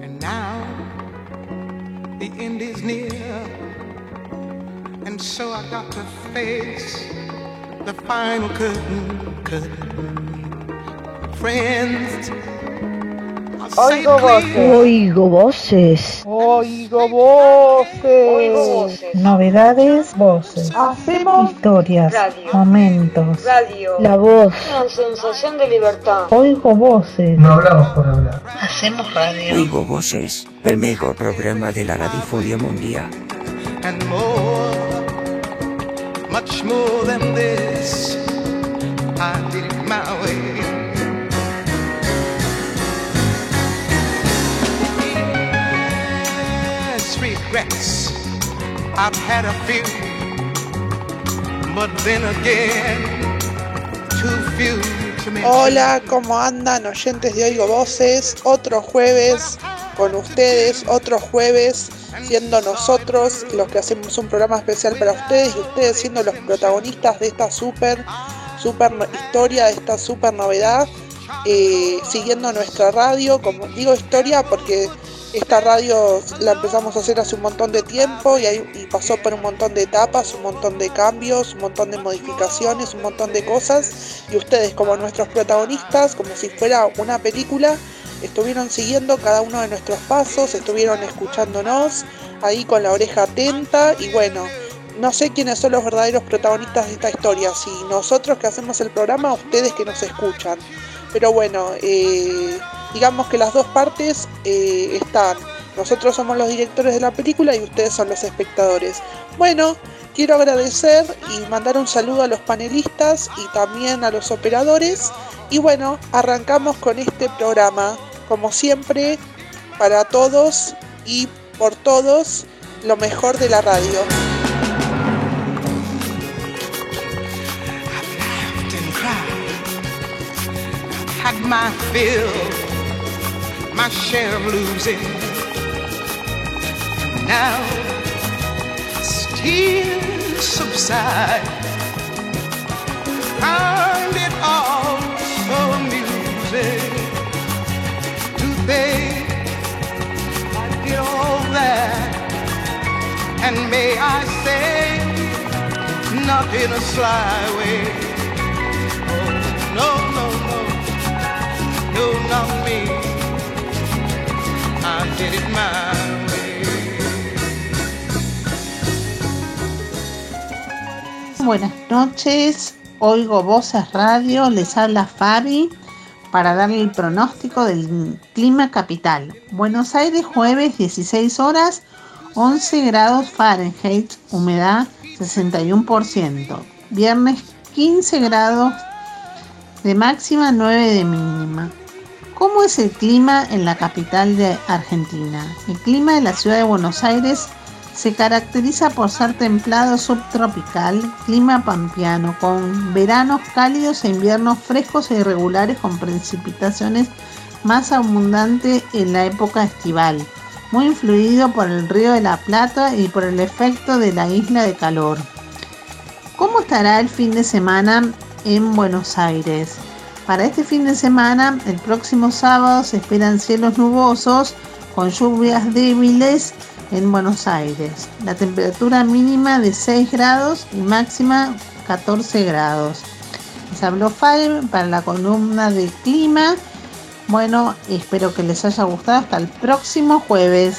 And now the end is near. And so I got to face the final curtain, curtain. Friends. Oigo voces. Oigo voces. Oigo voces. Novedades, voces. Hacemos Historias, Radio. momentos. Radio. La voz. Una sensación de libertad. Oigo voces. No hablamos por hablar. Hacemos radio. Oigo Voces, el mejor programa de la radiodifusión mundial. and more, much more than this. I did it my way. I've had a few, but then again. Hola, ¿cómo andan oyentes de Oigo Voces? Otro jueves con ustedes, otro jueves siendo nosotros los que hacemos un programa especial para ustedes y ustedes siendo los protagonistas de esta super, super historia, de esta super novedad, eh, siguiendo nuestra radio, como digo historia porque esta radio la empezamos a hacer hace un montón de tiempo y, pasó por un montón de etapas, un montón de cambios, un montón de modificaciones, un montón de cosas. Y ustedes como nuestros protagonistas, como si fuera una película, estuvieron siguiendo cada uno de nuestros pasos, estuvieron escuchándonos ahí con la oreja atenta. Y bueno, no sé quiénes son los verdaderos protagonistas de esta historia, si nosotros que hacemos el programa ustedes que nos escuchan. Pero bueno, eh, digamos que las dos partes eh, están. Nosotros somos los directores de la película y ustedes son los espectadores. Bueno, quiero agradecer y mandar un saludo a los panelistas y también a los operadores. Y bueno, arrancamos con este programa. Como siempre, para todos y por todos, lo mejor de la radio. Had my share of losing. Now, tears subside. Find it all so amusing to think I did all that, and may I say not in a sly way. Oh, no, no, no, no, not me. Buenas noches, Oigo Voces Radio, les habla Fabi para darle el pronóstico del clima capital. Buenos Aires, jueves 16 horas, 11 grados Fahrenheit, humedad 61%. Viernes 15 grados de máxima, 9 de mínima. ¿Cómo es el clima en la capital de Argentina? El clima de la ciudad de Buenos Aires se caracteriza por ser templado subtropical, clima pampeano, con veranos cálidos e inviernos frescos e irregulares con precipitaciones más abundantes en la época estival, muy influido por el río de la Plata y por el efecto de la isla de calor. ¿Cómo estará el fin de semana en Buenos Aires? Para este fin de semana, el próximo sábado se esperan cielos nubosos con lluvias débiles en Buenos Aires. La temperatura mínima de 6 grados y máxima 14 grados. Les habló Fabi para la columna de clima. Bueno, espero que les haya gustado. Hasta el próximo jueves.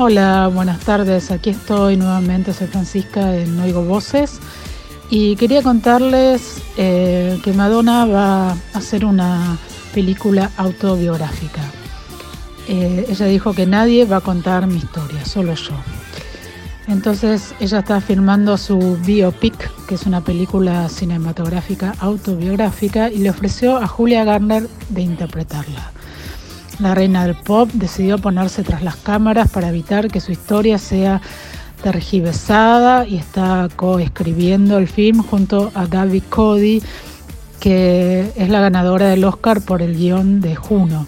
Hola, buenas tardes. Aquí estoy nuevamente, soy Francisca en Oigo Voces y quería contarles eh, que Madonna va a hacer una película autobiográfica. Eh, ella dijo que nadie va a contar mi historia, solo yo. Entonces ella está filmando su biopic, que es una película cinematográfica autobiográfica, y le ofreció a Julia Garner de interpretarla. La reina del pop decidió ponerse tras las cámaras para evitar que su historia sea tergiversada y está coescribiendo el film junto a Gaby Cody, que es la ganadora del Oscar por el guion de Juno.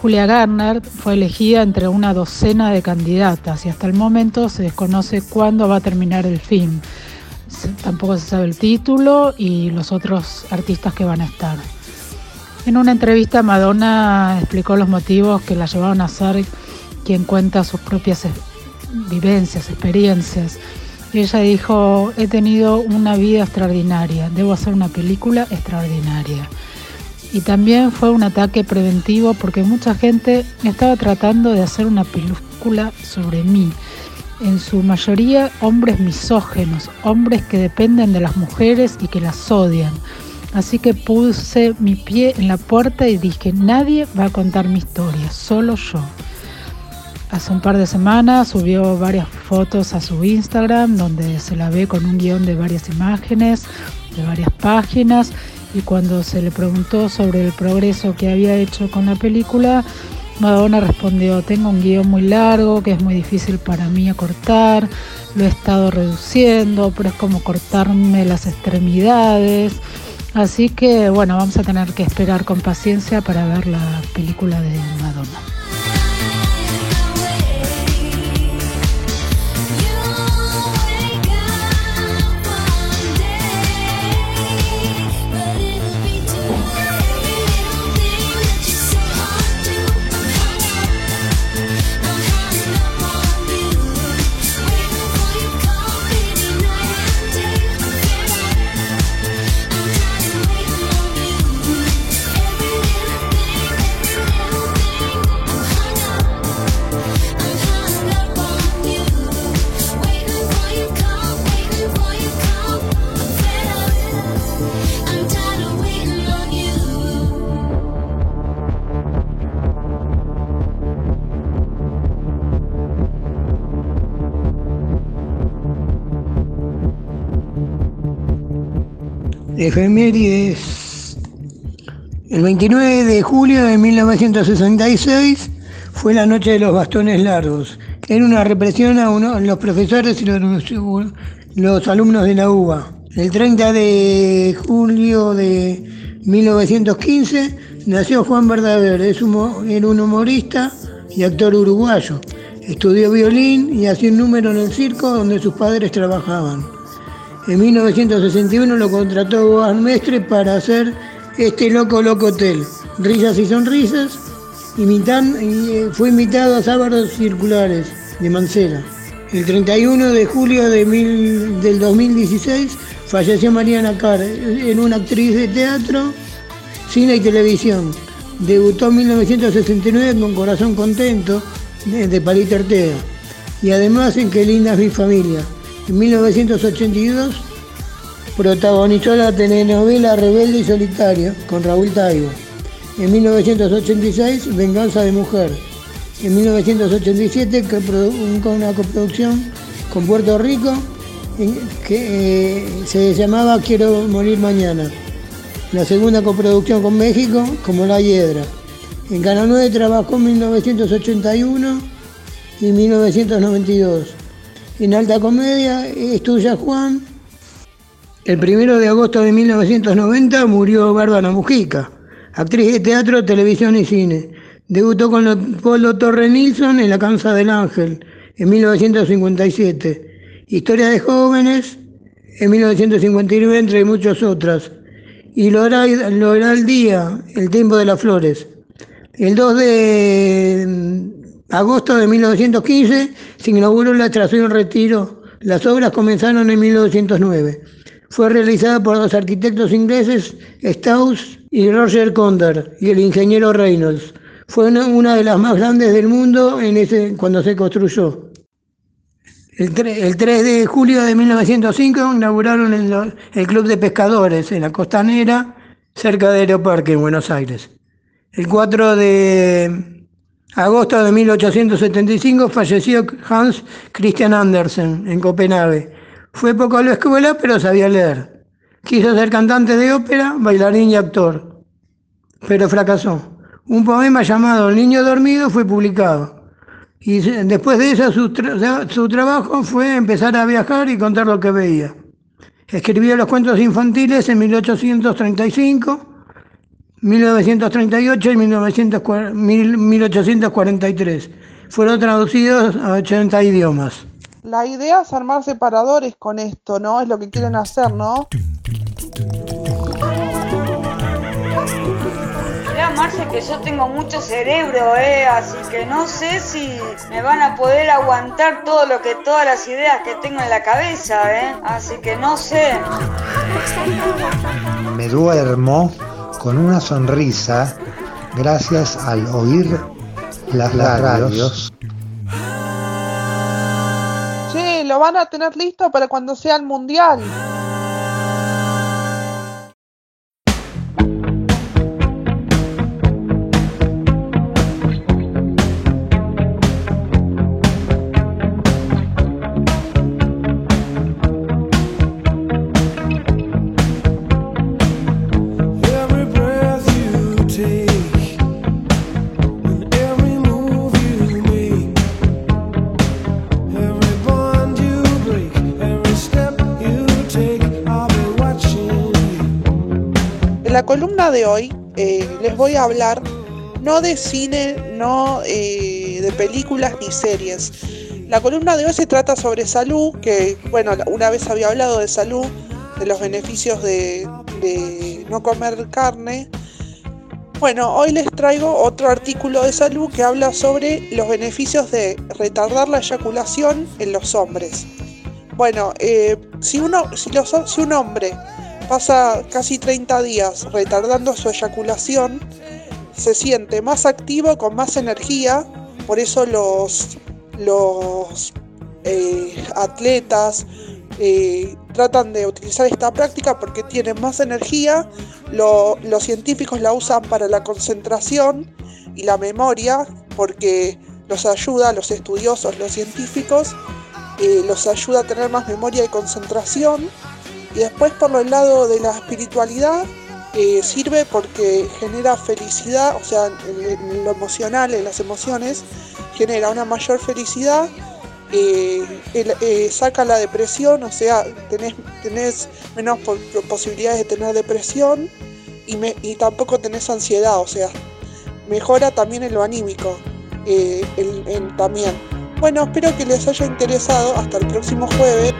Julia Garner fue elegida entre una docena de candidatas y hasta el momento se desconoce cuándo va a terminar el film. Tampoco se sabe el título y los otros artistas que van a estar. En una entrevista Madonna explicó los motivos que la llevaron a ser quien cuenta sus propias vivencias, experiencias. Y ella dijo, he tenido una vida extraordinaria, debo hacer una película extraordinaria. Y también fue un ataque preventivo porque mucha gente estaba tratando de hacer una película sobre mí. En su mayoría hombres misógenos, hombres que dependen de las mujeres y que las odian. Así que puse mi pie en la puerta y dije, nadie va a contar mi historia, solo yo. Hace un par de semanas subió varias fotos a su Instagram donde se la ve con un guion de varias imágenes, de varias páginas, y cuando se le preguntó sobre el progreso que había hecho con la película, Madonna respondió, tengo un guion muy largo que es muy difícil para mí acortar, lo he estado reduciendo, pero es como cortarme las extremidades. Así que bueno, vamos a tener que esperar con paciencia para ver la película de Madonna. Efemérides. El 29 de julio de 1966 fue la noche de los bastones largos. Era una represión a, uno, los profesores y los, alumnos de la UBA. El 30 de julio de 1915 nació Juan Verdaver. Es era un humorista y actor uruguayo. Estudió violín y hacía un número en el circo donde sus padres trabajaban. En 1961 lo contrató Boas Mestre para hacer Este Loco Loco Hotel, Risas y Sonrisas, imitan- eh, fue invitado a Sábados Circulares de Mancera. El 31 de julio de mil- del 2016 falleció Mariana Carr, en una actriz de teatro, cine y televisión. Debutó en 1969 con Corazón Contento de, de Palito Ortega. Y además en Qué linda es mi familia. En 1982 protagonizó la telenovela Rebelde y Solitario con Raúl Taibo. En 1986 Venganza de Mujer. En 1987 que produ- con una coproducción con Puerto Rico que eh, se llamaba Quiero morir mañana. La segunda coproducción con México como La Hiedra. En Canal 9 trabajó en 1981 y 1992. En Alta Comedia, Es Juan, El primero de agosto de 1990 murió Bárbara Mujica, actriz de teatro, televisión y cine. Debutó con Leopoldo Torre Nilsson en La Cansa del Ángel en 1957. Historia de jóvenes en 1959, entre muchas otras. Y Loral Día, El tiempo de las flores. El 2 de agosto de 1915 se inauguró la estación Retiro. Las obras comenzaron en 1909. Fue realizada por los arquitectos ingleses Strauss y Roger Condor y el ingeniero Reynolds. Fue una, de las más grandes del mundo en ese, cuando se construyó. El 3, de julio de 1905 inauguraron el, el, Club de Pescadores en la Costanera, cerca de Aeroparque, en Buenos Aires. El 4 de agosto de 1875 falleció Hans Christian Andersen en Copenhague. Fue poco a la escuela, pero sabía leer. Quiso ser cantante de ópera, bailarín y actor, pero fracasó. Un poema llamado El niño dormido fue publicado. Y después de eso su, su trabajo fue empezar a viajar y contar lo que veía. Escribió los cuentos infantiles en 1835, 1938 y 1843. Fueron traducidos a 80 idiomas. La idea es armar separadores con esto, ¿no? Es lo que quieren hacer, ¿no? Mirá, Marce, que yo tengo mucho cerebro, ¿eh? Así que no sé si me van a poder aguantar todo lo que, todas las ideas que tengo en la cabeza, ¿eh? Así que no sé. Me duermo con una sonrisa gracias al oír las, radios lo van a tener listo para cuando sea el mundial. Columna de hoy eh, les voy a hablar no de cine, no eh, de películas ni series. La columna de hoy se trata sobre salud, que bueno, una vez había hablado de salud, de los beneficios de, no comer carne. Bueno, hoy les traigo otro artículo de salud que habla sobre los beneficios de retardar la eyaculación en los hombres. Bueno, eh, si, uno, si, los, si un hombre pasa casi 30 días retardando su eyaculación, se siente más activo, con más energía, por eso los, los eh, atletas eh, tratan de utilizar esta práctica porque tienen más energía, los científicos la usan para la concentración y la memoria porque los ayuda, los estudiosos, los científicos, eh, los ayuda a tener más memoria y concentración y después por el lado de la espiritualidad, eh, sirve porque genera felicidad, o sea, en, lo emocional, en las emociones, genera una mayor felicidad, eh, eh, saca la depresión, o sea, tenés, tenés menos posibilidades de tener depresión y, y, tampoco tenés ansiedad, o sea, mejora también en lo anímico, también. Bueno, espero que les haya interesado. Hasta el próximo jueves.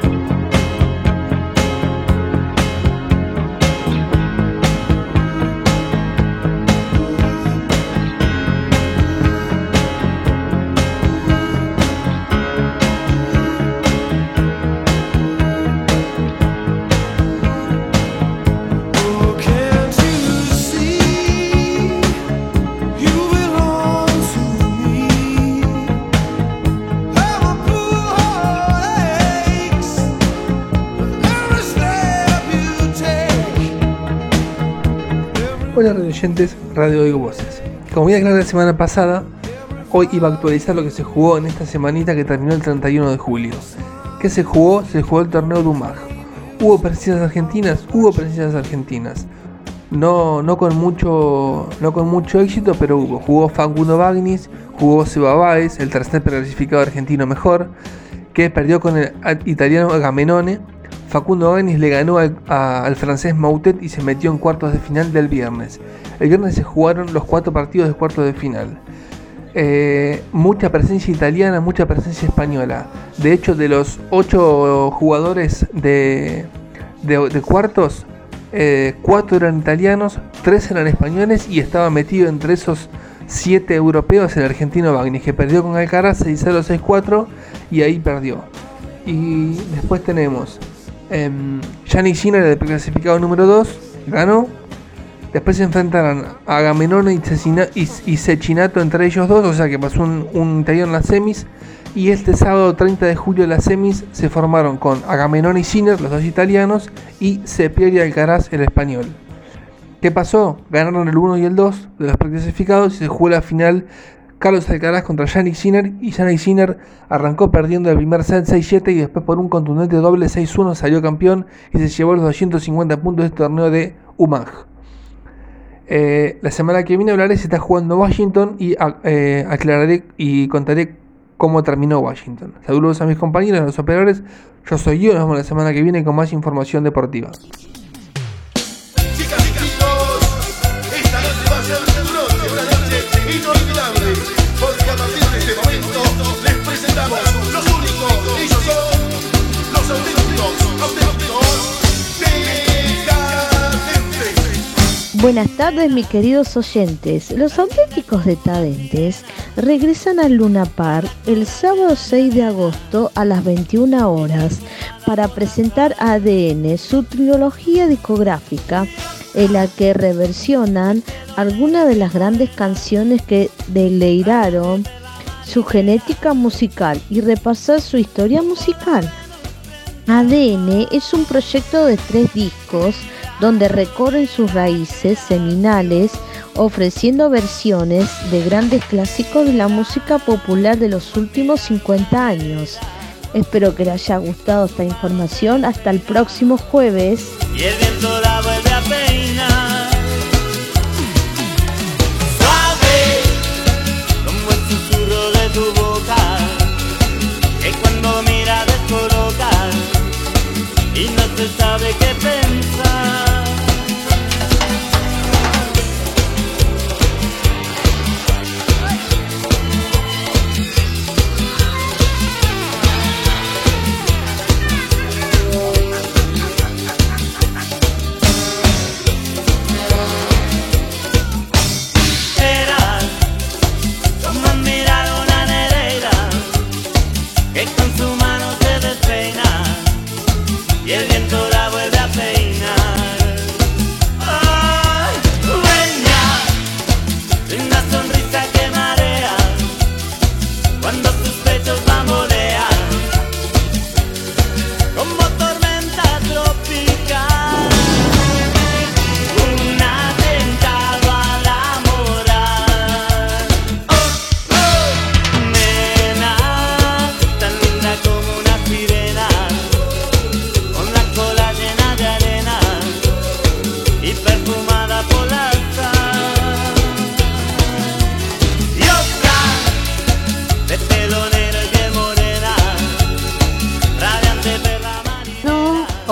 Hola radio Oigo Voces. Como vi la semana pasada, hoy iba a actualizar lo que se jugó en esta semanita que terminó el 31 de julio. ¿Qué se jugó? Se jugó el torneo Dumag. Hubo presencias argentinas, hubo presencias argentinas. No, no, con mucho, no con mucho éxito, pero hubo. Jugó Fanguno Bagnis, jugó Seba Baez, el tercer clasificado argentino mejor, que perdió con el italiano Gamenone. Facundo Ganis le ganó al, francés Moutet y se metió en cuartos de final del viernes. El viernes se jugaron los cuatro partidos de cuartos de final. Eh, mucha presencia italiana, mucha presencia española. De hecho, de los ocho jugadores de, cuartos, eh, cuatro eran italianos, tres eran españoles y estaba metido entre esos siete europeos el argentino Bagnis, que perdió con Alcaraz 6-0, 6-4 y ahí perdió. Y después tenemos em, Yannick Sinner, el clasificado número 2, ganó. Después se enfrentaron a Agamenón y, Cecchinato entre ellos dos, o sea que pasó un, un italiano en las semis. Y este sábado 30 de julio las semis se formaron con Agamenón y Sinner, los dos italianos, y Cepieri y Alcaraz, el español. ¿Qué pasó? Ganaron el 1 y el 2 de los clasificados y se jugó la final Carlos Alcaraz contra Yannick Sinner y Yannick Sinner arrancó perdiendo el primer set 6-7 y después por un contundente doble 6-1 salió campeón y se llevó los 250 puntos de este torneo de UMAG. Eh, la semana que viene hablaré si está jugando Washington y eh, aclararé y contaré cómo terminó Washington. Saludos a mis compañeros, a los operadores. Yo soy yo, nos vemos la semana que viene con más información deportiva. Buenas tardes, mis queridos oyentes. Los auténticos decadentes regresan al Luna Park el sábado 6 de agosto a las 21 horas para presentar ADN, su trilogía discográfica, en la que reversionan algunas de las grandes canciones que deleiraron su genética musical y repasar su historia musical. ADN es un proyecto de tres discos donde recorren sus raíces seminales ofreciendo versiones de grandes clásicos de la música popular de los últimos 50 años. Espero que les haya gustado esta información. Hasta el próximo jueves.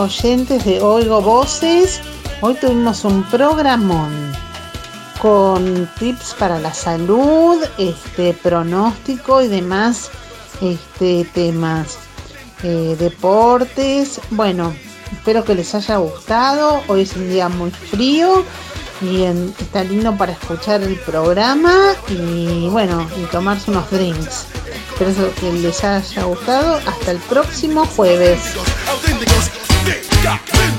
Oyentes de Oigo Voces, hoy tuvimos un programón con tips para la salud, este pronóstico y demás este, temas, eh, deportes. Bueno, espero que les haya gustado. Hoy es un día muy frío y está lindo para escuchar el programa y bueno, y tomarse unos drinks. Espero que les haya gustado. Hasta el próximo jueves. Auténticos decadentes.